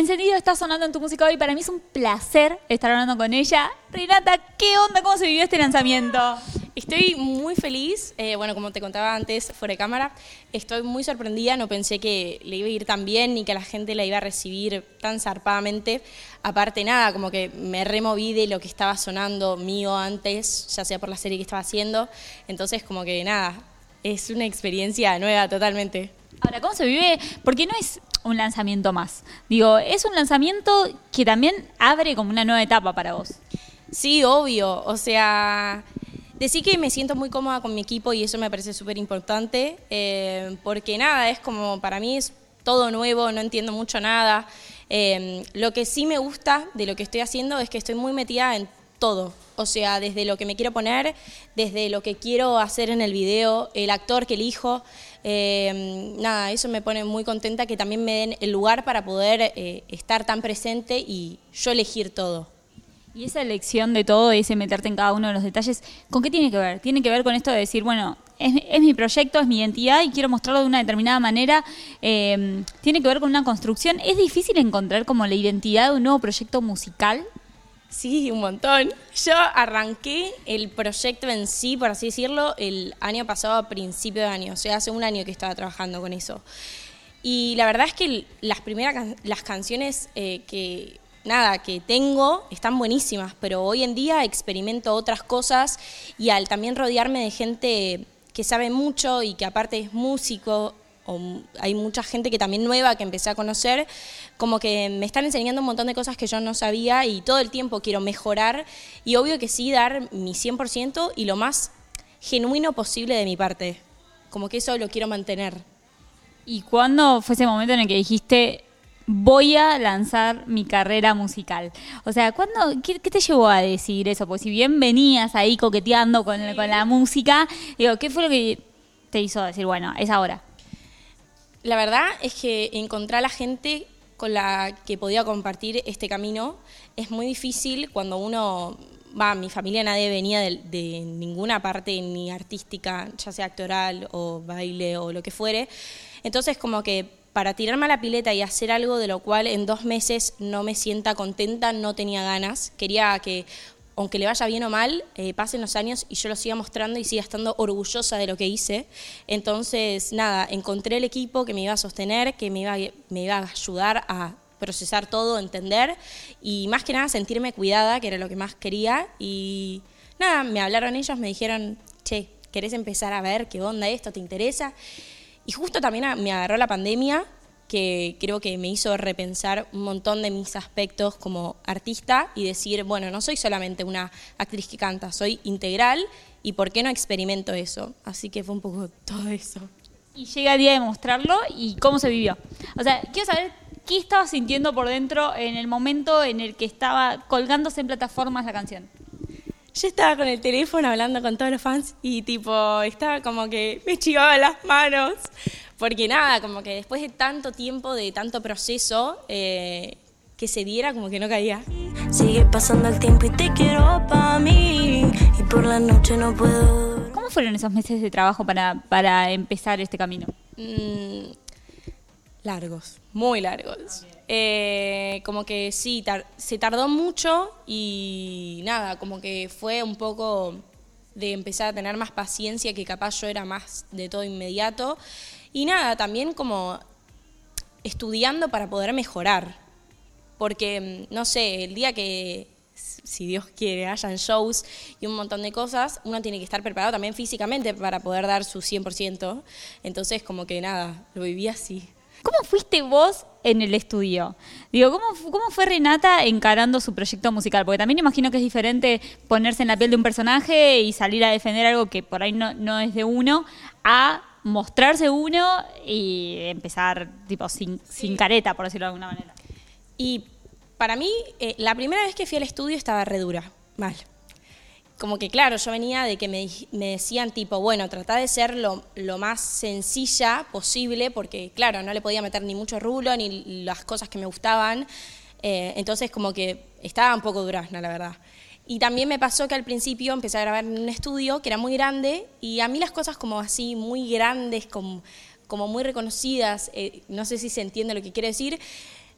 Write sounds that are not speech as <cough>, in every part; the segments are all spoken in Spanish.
Encendido está sonando en tu música hoy. Para mí es un placer estar hablando con ella. Renata, ¿qué onda? ¿Cómo se vivió este lanzamiento? Estoy muy feliz, eh, bueno, como te contaba antes, fuera de cámara, estoy muy sorprendida, no pensé que le iba a ir tan bien ni que la gente la iba a recibir tan zarpadamente. Aparte nada, como que me removí de lo que estaba sonando mío antes, ya sea por la serie que estaba haciendo, entonces como que nada, es una experiencia nueva totalmente. Ahora, ¿cómo se vive? Porque no es un lanzamiento más. Digo, es un lanzamiento que también abre como una nueva etapa para vos. Sí, obvio. O sea, decir que me siento muy cómoda con mi equipo y eso me parece súper importante, eh, porque nada, es como para mí es todo nuevo, no entiendo mucho nada. Eh, lo que sí me gusta de lo que estoy haciendo es que estoy muy metida en todo. O sea, desde lo que me quiero poner, desde lo que quiero hacer en el video, el actor que elijo. Eh, nada, eso me pone muy contenta que también me den el lugar para poder eh, estar tan presente y yo elegir todo. Y esa elección de todo, ese meterte en cada uno de los detalles, ¿con qué tiene que ver? Tiene que ver con esto de decir, bueno, es, mi proyecto, es mi identidad y quiero mostrarlo de una determinada manera. Eh, tiene que ver con una construcción. ¿Es difícil encontrar como la identidad de un nuevo proyecto musical? Sí, un montón. Yo arranqué el proyecto en sí, por así decirlo, el año pasado a principio de año, o sea, hace un año que estaba trabajando con eso. Y la verdad es que las primeras las canciones eh, que nada que tengo están buenísimas, pero hoy en día experimento otras cosas y al también rodearme de gente que sabe mucho y que aparte es músico hay mucha gente que también nueva que empecé a conocer, como que me están enseñando un montón de cosas que yo no sabía y todo el tiempo quiero mejorar y obvio que sí dar mi 100% y lo más genuino posible de mi parte, como que eso lo quiero mantener. ¿Y cuándo fue ese momento en el que dijiste, voy a lanzar mi carrera musical. O sea, ¿cuándo, qué, te llevó a decir eso? Pues si bien venías ahí coqueteando con, con, la música, digo, ¿qué fue lo que te hizo decir, bueno, es ahora? La verdad es que encontrar a la gente con la que podía compartir este camino es muy difícil cuando uno va, mi familia nadie venía de, ninguna parte ni artística, ya sea actoral o baile o lo que fuere. Entonces como que para tirarme a la pileta y hacer algo de lo cual en dos meses no me sienta contenta, no tenía ganas. Quería que aunque le vaya bien o mal, eh, pasen los años y yo lo siga mostrando y siga estando orgullosa de lo que hice. Entonces, nada, encontré el equipo que me iba a sostener, que me iba, me iba a ayudar a procesar todo, entender y más que nada sentirme cuidada, que era lo que más quería. Y nada, me hablaron ellos, me dijeron, che, ¿querés empezar a ver qué onda esto? ¿Te interesa? Y justo también me agarró la pandemia que creo que me hizo repensar un montón de mis aspectos como artista y decir, bueno, no soy solamente una actriz que canta, soy integral y ¿por qué no experimento eso? Así que fue un poco <laughs> todo eso. Y llega el día de mostrarlo y cómo se vivió. O sea, quiero saber qué estaba sintiendo por dentro en el momento en el que estaba colgándose en plataformas la canción. Yo estaba con el teléfono hablando con todos los fans y tipo, estaba como que me chivaba las manos porque nada, como que después de tanto tiempo, de tanto proceso, eh, que se diera como que no caía. Sigue pasando el tiempo y te quiero para mí y por la noche no puedo. ¿Cómo fueron esos meses de trabajo para, para empezar este camino? Mm, largos, muy largos. Eh, como que sí, se tardó mucho y nada, como que fue un poco de empezar a tener más paciencia, que capaz yo era más de todo inmediato. Y nada, también como estudiando para poder mejorar. Porque, mm, no sé, el día que, si Dios quiere, hayan shows y un montón de cosas, uno tiene que estar preparado también físicamente para poder dar su 100%. Entonces, como que nada, lo viví así. ¿Cómo fuiste vos en el estudio? Digo, ¿cómo, ¿cómo fue Renata encarando su proyecto musical? Porque también imagino que es diferente ponerse en la piel de un personaje y salir a defender algo que por ahí no, no es de uno, a mostrarse uno y empezar tipo sin, sin careta, por decirlo de alguna manera. Y para mí, eh, la primera vez que fui al estudio estaba re dura, mal. Como que claro, yo venía de que me, me decían tipo, bueno, trata de ser lo, lo, más sencilla posible, porque claro, no le podía meter ni mucho rulo, ni las cosas que me gustaban. Eh, entonces como que estaba un poco durazna, la verdad. Y también me pasó que al principio empecé a grabar en un estudio que era muy grande y a mí las cosas como así, muy grandes, como, como muy reconocidas, eh, no sé si se entiende lo que quiere decir,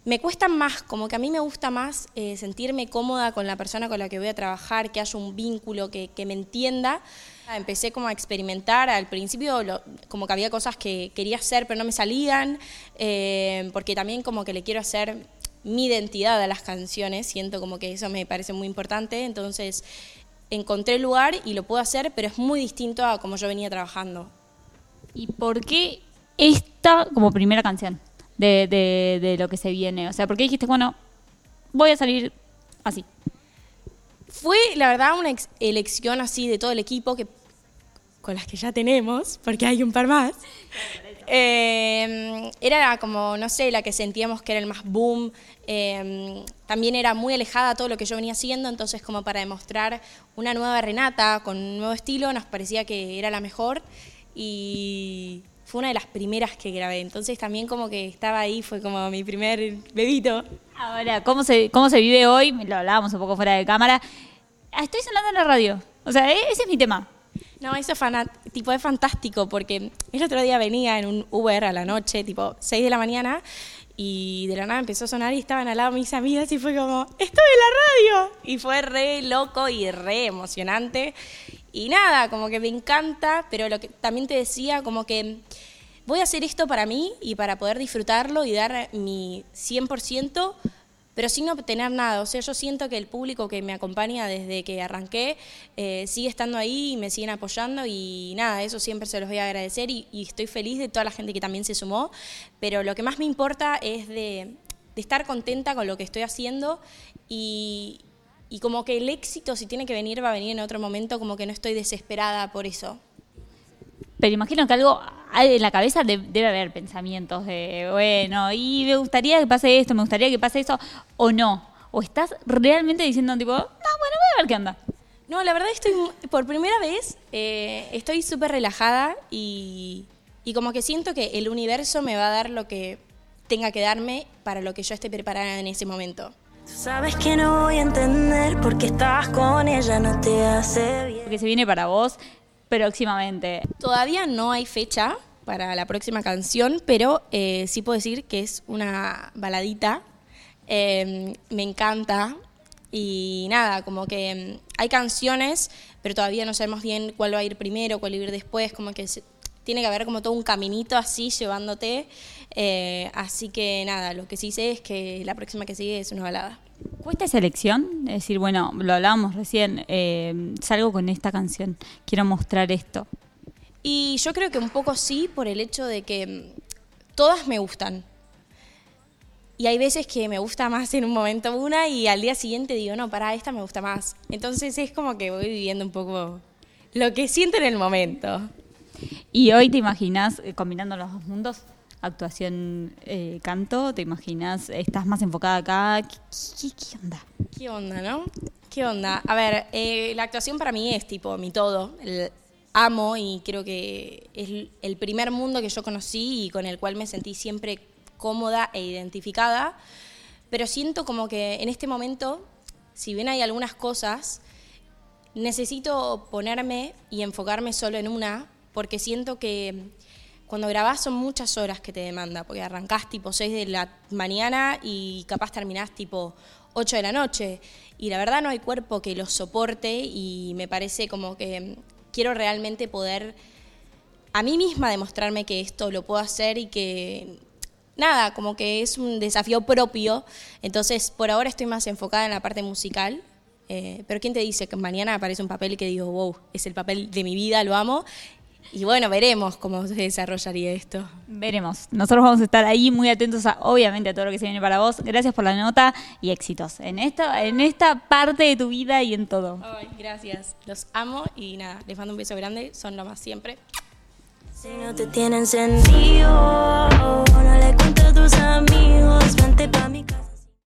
me cuesta más, como que a mí me gusta más eh, sentirme cómoda con la persona con la que voy a trabajar, que haya un vínculo, que, me entienda. Empecé como a experimentar, al principio lo- como que había cosas que quería hacer pero no me salían, eh, porque también como que le quiero hacer mi identidad a las canciones, siento como que eso me parece muy importante, entonces encontré el lugar y lo puedo hacer, pero es muy distinto a como yo venía trabajando. ¿Y por qué esta como primera canción de, de, de lo que se viene? O sea, ¿por qué dijiste, bueno, voy a salir así? Fue, la verdad, una elección así de todo el equipo, que, con las que ya tenemos, porque hay un par más. Eh, era como, no sé, la que sentíamos que era el más boom. Eh, también era muy alejada a todo lo que yo venía haciendo, entonces como para demostrar una nueva Renata con un nuevo estilo, nos parecía que era la mejor. Y fue una de las primeras que grabé, entonces también como que estaba ahí, fue como mi primer bebito. Ahora, ¿cómo se, ¿cómo se vive hoy? Lo hablábamos un poco fuera de cámara. Ah, Estoy sonando en la radio. O sea, e- ese es mi tema. No, eso fana- tipo, es fantástico porque el otro día venía en un Uber a la noche, tipo 6 de la mañana, y de la nada empezó a sonar y estaban al lado mis amigas y fue como, ¡estoy en la radio! Y fue re loco y re emocionante. Y nada, como que me encanta, pero lo que también te decía, como que voy a hacer esto para mí y para poder disfrutarlo y dar mi 100%, pero sin obtener nada. O sea, yo siento que el público que me acompaña desde que arranqué eh, sigue estando ahí y me siguen apoyando y nada, eso siempre se los voy a agradecer y, estoy feliz de toda la gente que también se sumó, pero lo que más me importa es de, de estar contenta con lo que estoy haciendo y, y como que el éxito, si tiene que venir, va a venir en otro momento, como que no estoy desesperada por eso. Pero imagino que algo en la cabeza de- debe haber pensamientos de, bueno, y me gustaría que pase esto, me gustaría que pase eso, o no. O estás realmente diciendo, tipo, no, bueno, voy a ver qué onda. No, la verdad estoy, por primera vez, eh, estoy súper relajada y, y como que siento que el universo me va a dar lo que tenga que darme para lo que yo esté preparada en ese momento. Tú sabes que no voy a entender por qué estás con ella, no te hace bien. Porque se viene para vos próximamente. Todavía no hay fecha para la próxima canción, pero eh, sí puedo decir que es una baladita. Eh, me encanta. Y nada, como que mm, hay canciones, pero todavía no sabemos bien cuál va a ir primero, cuál va a ir después, como que tiene que haber como todo un caminito así llevándote. Eh, así que nada, lo que sí sé es que la próxima que sigue es una balada. ¿Cuesta esa elección? Es decir, bueno, lo hablábamos recién, eh, salgo con esta canción, quiero mostrar esto. Y yo creo que un poco sí, por el hecho de que mm, todas me gustan. Y hay veces que me gusta más en un momento una y al día siguiente digo, no, para esta me gusta más. Entonces es como que voy viviendo un poco lo que siento en el momento. Y hoy te imaginas eh, combinando los dos mundos, actuación, eh, canto, te imaginas, estás más enfocada acá, ¿qué, qué- qué onda? ¿Qué onda, no? ¿Qué onda? A ver, eh, la actuación para mí es tipo mi todo. El- amo y creo que es el primer mundo que yo conocí y con el cual me sentí siempre cómoda e identificada. Pero siento como que en este momento, si bien hay algunas cosas, necesito ponerme y enfocarme solo en una, porque siento que cuando grabás son muchas horas que te demanda, porque arrancás tipo 6 de la mañana y capaz terminás tipo 8 de la noche. Y la verdad no hay cuerpo que los soporte y me parece como que quiero realmente poder a mí misma demostrarme que esto lo puedo hacer y que nada, como que es un desafío propio. Entonces, por ahora estoy más enfocada en la parte musical. eh, pero ¿quién te dice que mañana aparece un papel que digo, wow, es el papel de mi vida, lo amo? Y bueno, veremos cómo se desarrollaría esto. Veremos. Nosotros vamos a estar ahí muy atentos a, obviamente, a todo lo que se viene para vos. Gracias por la nota y éxitos en esta, en esta parte de tu vida y en todo. Ay, gracias. Los amo y nada, les mando un beso grande, son lo más siempre. Si no te tienen sentido, no le cuentes a tus amigos, vente pa' mi casa.